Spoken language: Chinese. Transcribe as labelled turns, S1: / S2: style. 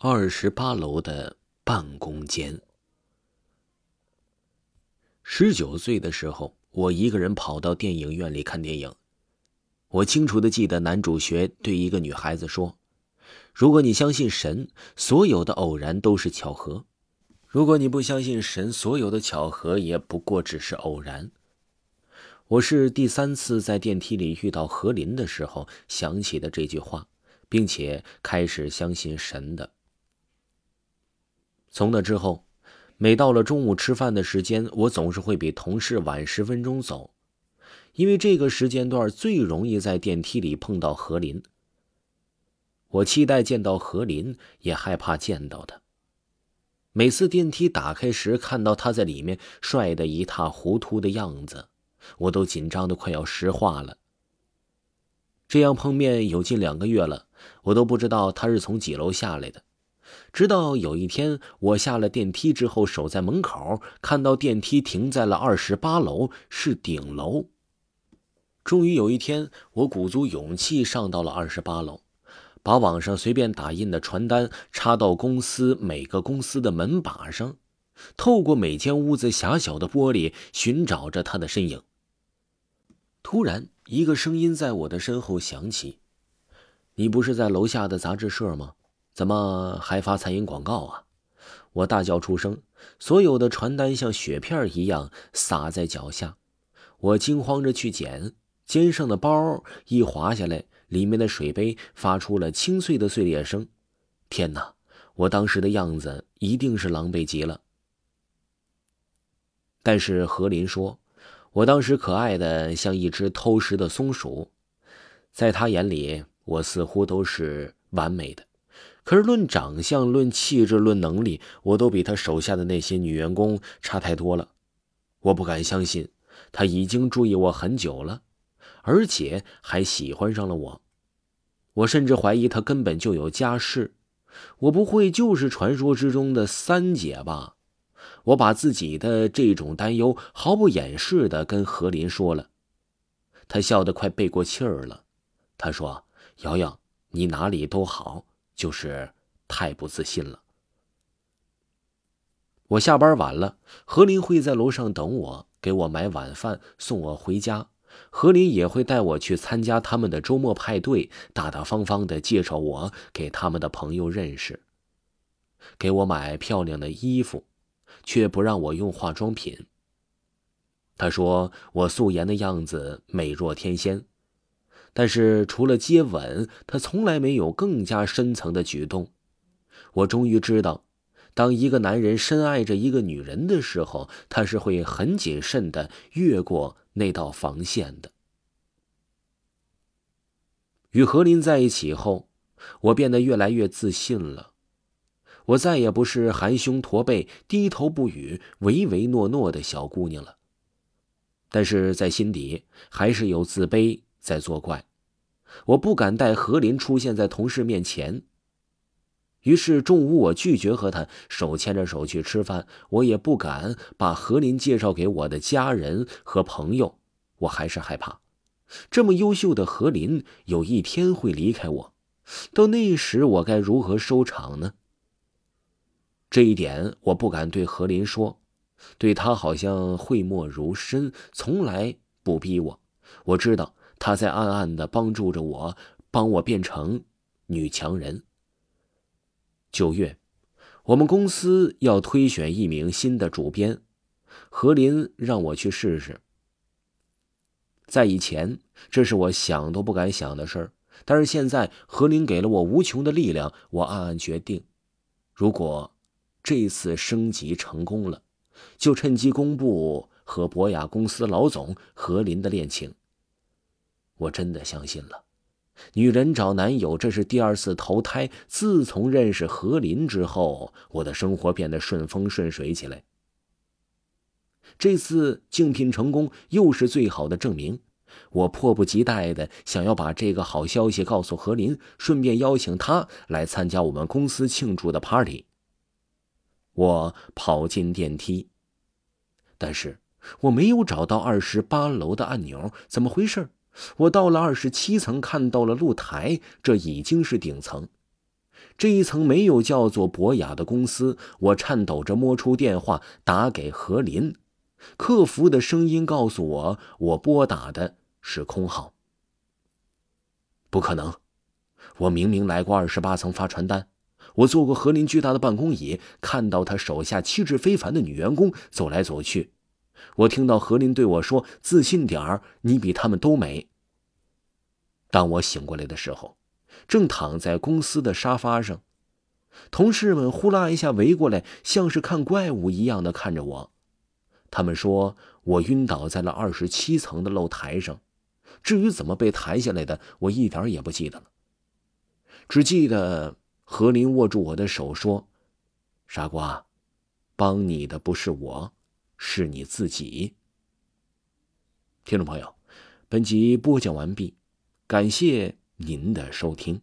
S1: 二十八楼的办公间。十九岁的时候，我一个人跑到电影院里看电影。我清楚的记得，男主角对一个女孩子说：“如果你相信神，所有的偶然都是巧合；如果你不相信神，所有的巧合也不过只是偶然。”我是第三次在电梯里遇到何林的时候想起的这句话，并且开始相信神的。从那之后，每到了中午吃饭的时间，我总是会比同事晚十分钟走，因为这个时间段最容易在电梯里碰到何林。我期待见到何林，也害怕见到他。每次电梯打开时，看到他在里面帅得一塌糊涂的样子，我都紧张的快要石化了。这样碰面有近两个月了，我都不知道他是从几楼下来的。直到有一天，我下了电梯之后，守在门口，看到电梯停在了二十八楼，是顶楼。终于有一天，我鼓足勇气上到了二十八楼，把网上随便打印的传单插到公司每个公司的门把上，透过每间屋子狭小的玻璃寻找着他的身影。突然，一个声音在我的身后响起：“你不是在楼下的杂志社吗？”怎么还发餐饮广告啊！我大叫出声，所有的传单像雪片一样洒在脚下。我惊慌着去捡，肩上的包一滑下来，里面的水杯发出了清脆的碎裂声。天哪！我当时的样子一定是狼狈极了。但是何林说，我当时可爱的像一只偷食的松鼠，在他眼里，我似乎都是完美的。可是论长相、论气质、论能力，我都比他手下的那些女员工差太多了。我不敢相信，他已经注意我很久了，而且还喜欢上了我。我甚至怀疑他根本就有家室。我不会就是传说之中的三姐吧？我把自己的这种担忧毫不掩饰的跟何林说了。他笑得快背过气儿了。他说：“瑶瑶，你哪里都好。”就是太不自信了。我下班晚了，何林会在楼上等我，给我买晚饭，送我回家。何林也会带我去参加他们的周末派对，大大方方的介绍我给他们的朋友认识，给我买漂亮的衣服，却不让我用化妆品。他说我素颜的样子美若天仙。但是除了接吻，他从来没有更加深层的举动。我终于知道，当一个男人深爱着一个女人的时候，他是会很谨慎的越过那道防线的。与何林在一起后，我变得越来越自信了。我再也不是含胸驼背、低头不语、唯唯诺诺的小姑娘了。但是在心底，还是有自卑在作怪。我不敢带何林出现在同事面前。于是中午我拒绝和他手牵着手去吃饭，我也不敢把何林介绍给我的家人和朋友。我还是害怕，这么优秀的何林有一天会离开我，到那时我该如何收场呢？这一点我不敢对何林说，对他好像讳莫如深，从来不逼我。我知道。他在暗暗的帮助着我，帮我变成女强人。九月，我们公司要推选一名新的主编，何林让我去试试。在以前，这是我想都不敢想的事儿，但是现在，何林给了我无穷的力量，我暗暗决定，如果这次升级成功了，就趁机公布和博雅公司老总何林的恋情。我真的相信了，女人找男友这是第二次投胎。自从认识何林之后，我的生活变得顺风顺水起来。这次竞聘成功又是最好的证明。我迫不及待的想要把这个好消息告诉何林，顺便邀请他来参加我们公司庆祝的 party。我跑进电梯，但是我没有找到二十八楼的按钮，怎么回事？我到了二十七层，看到了露台，这已经是顶层。这一层没有叫做博雅的公司，我颤抖着摸出电话打给何林，客服的声音告诉我，我拨打的是空号。不可能，我明明来过二十八层发传单，我坐过何林巨大的办公椅，看到他手下气质非凡的女员工走来走去，我听到何林对我说：“自信点儿，你比他们都美。”当我醒过来的时候，正躺在公司的沙发上，同事们呼啦一下围过来，像是看怪物一样的看着我。他们说我晕倒在了二十七层的露台上。至于怎么被抬下来的，我一点也不记得了，只记得何林握住我的手说：“傻瓜，帮你的不是我，是你自己。”听众朋友，本集播讲完毕，感谢您的收听。